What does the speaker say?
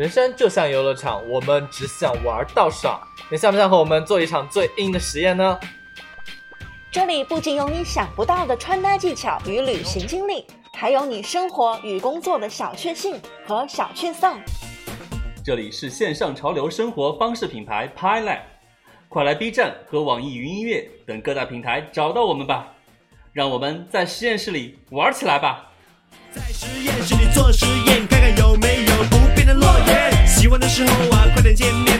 人生就像游乐场，我们只想玩到爽。你想不想和我们做一场最硬的实验呢？这里不仅有你想不到的穿搭技巧与旅行经历，还有你生活与工作的小确幸和小确丧。这里是线上潮流生活方式品牌 PiLab，快来 B 站和网易云音乐等各大平台找到我们吧，让我们在实验室里玩起来吧！在实验室里做实验，见面。